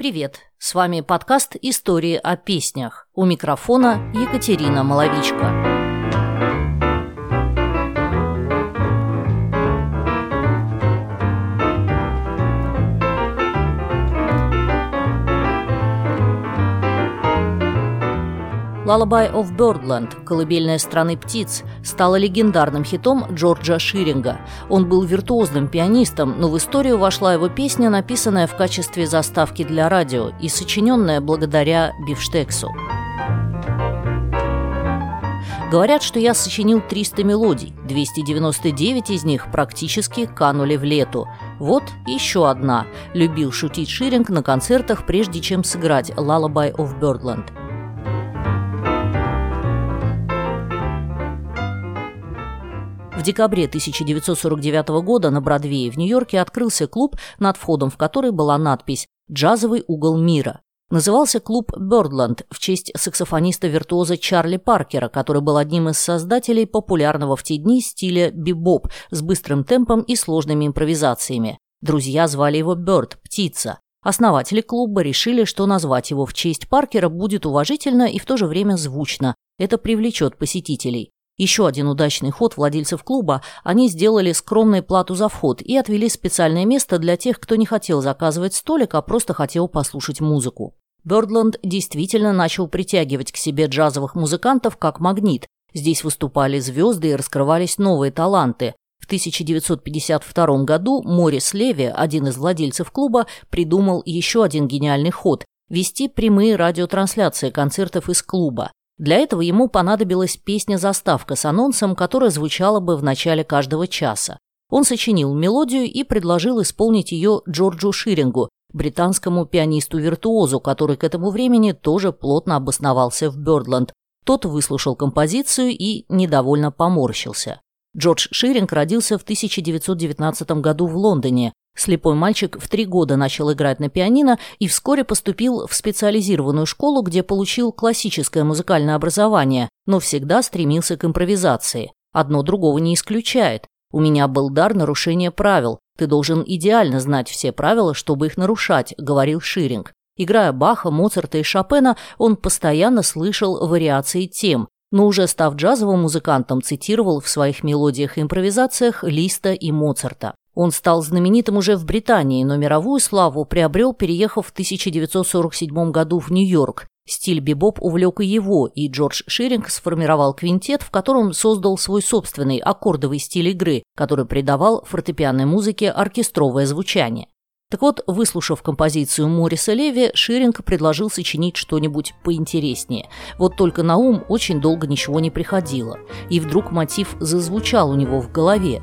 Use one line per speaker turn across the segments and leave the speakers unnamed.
Привет! С вами подкаст «Истории о песнях». У микрофона Екатерина Маловичка. «Lullaby of Birdland» «Колыбельная страны птиц» стала легендарным хитом Джорджа Ширинга. Он был виртуозным пианистом, но в историю вошла его песня, написанная в качестве заставки для радио и сочиненная благодаря бифштексу. Говорят, что я сочинил 300 мелодий, 299 из них практически канули в лету. Вот еще одна. Любил шутить Ширинг на концертах, прежде чем сыграть «Lullaby of Birdland». В декабре 1949 года на Бродвее в Нью-Йорке открылся клуб, над входом в который была надпись «Джазовый угол мира». Назывался клуб «Бёрдланд» в честь саксофониста-виртуоза Чарли Паркера, который был одним из создателей популярного в те дни стиля бибоп с быстрым темпом и сложными импровизациями. Друзья звали его Бёрд – «Птица». Основатели клуба решили, что назвать его в честь Паркера будет уважительно и в то же время звучно. Это привлечет посетителей. Еще один удачный ход владельцев клуба – они сделали скромную плату за вход и отвели специальное место для тех, кто не хотел заказывать столик, а просто хотел послушать музыку. Бёрдланд действительно начал притягивать к себе джазовых музыкантов как магнит. Здесь выступали звезды и раскрывались новые таланты. В 1952 году Морис Леви, один из владельцев клуба, придумал еще один гениальный ход – вести прямые радиотрансляции концертов из клуба. Для этого ему понадобилась песня-заставка с анонсом, которая звучала бы в начале каждого часа. Он сочинил мелодию и предложил исполнить ее Джорджу Ширингу, британскому пианисту-виртуозу, который к этому времени тоже плотно обосновался в Бёрдланд. Тот выслушал композицию и недовольно поморщился. Джордж Ширинг родился в 1919 году в Лондоне. Слепой мальчик в три года начал играть на пианино и вскоре поступил в специализированную школу, где получил классическое музыкальное образование, но всегда стремился к импровизации. Одно другого не исключает. У меня был дар нарушения правил. Ты должен идеально знать все правила, чтобы их нарушать, говорил Ширинг. Играя Баха, Моцарта и Шопена, он постоянно слышал вариации тем, но уже став джазовым музыкантом, цитировал в своих мелодиях и импровизациях Листа и Моцарта. Он стал знаменитым уже в Британии, но мировую славу приобрел, переехав в 1947 году в Нью-Йорк. Стиль бибоп увлек и его, и Джордж Ширинг сформировал квинтет, в котором создал свой собственный аккордовый стиль игры, который придавал фортепианной музыке оркестровое звучание. Так вот, выслушав композицию Мориса Леви, Ширинг предложил сочинить что-нибудь поинтереснее. Вот только на ум очень долго ничего не приходило. И вдруг мотив зазвучал у него в голове.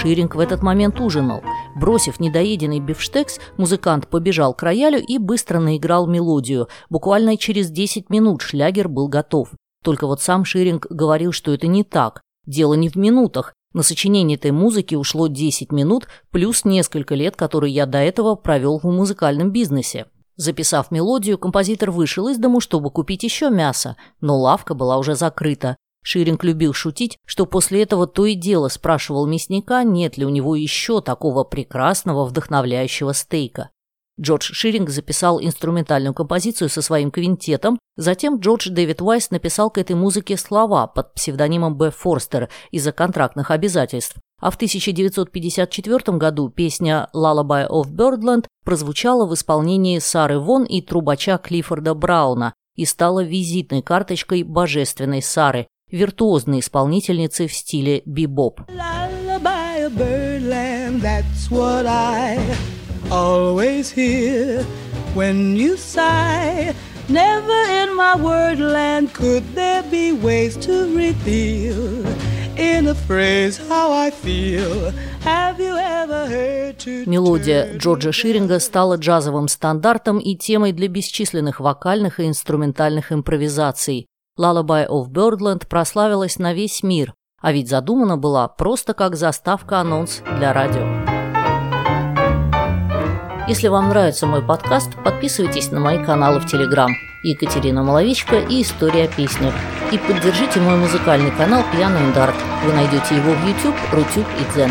Ширинг в этот момент ужинал. Бросив недоеденный бифштекс, музыкант побежал к роялю и быстро наиграл мелодию. Буквально через 10 минут шлягер был готов. Только вот сам Ширинг говорил, что это не так. Дело не в минутах. На сочинение этой музыки ушло 10 минут, плюс несколько лет, которые я до этого провел в музыкальном бизнесе. Записав мелодию, композитор вышел из дому, чтобы купить еще мясо, но лавка была уже закрыта. Ширинг любил шутить, что после этого то и дело спрашивал мясника, нет ли у него еще такого прекрасного, вдохновляющего стейка. Джордж Ширинг записал инструментальную композицию со своим квинтетом, затем Джордж Дэвид Уайс написал к этой музыке слова под псевдонимом Б. Форстер из-за контрактных обязательств, а в 1954 году песня «Lullaby of Birdland» прозвучала в исполнении Сары Вон и трубача Клиффорда Брауна и стала визитной карточкой божественной Сары, виртуозной исполнительницы в стиле бибоп. Never in my wordland could there be ways to reveal in a phrase how I feel. Have you ever heard to Мелодия Джорджа Ширинга стала джазовым стандартом и темой для бесчисленных вокальных и инструментальных импровизаций. Lullaby of Birdland прославилась на весь мир, а ведь задумана была просто как заставка-анонс для радио. Если вам нравится мой подкаст, подписывайтесь на мои каналы в Телеграм Екатерина Маловичка и История о песнях. И поддержите мой музыкальный канал Пьяный Дарт. Вы найдете его в YouTube, Рутюб и Дзен.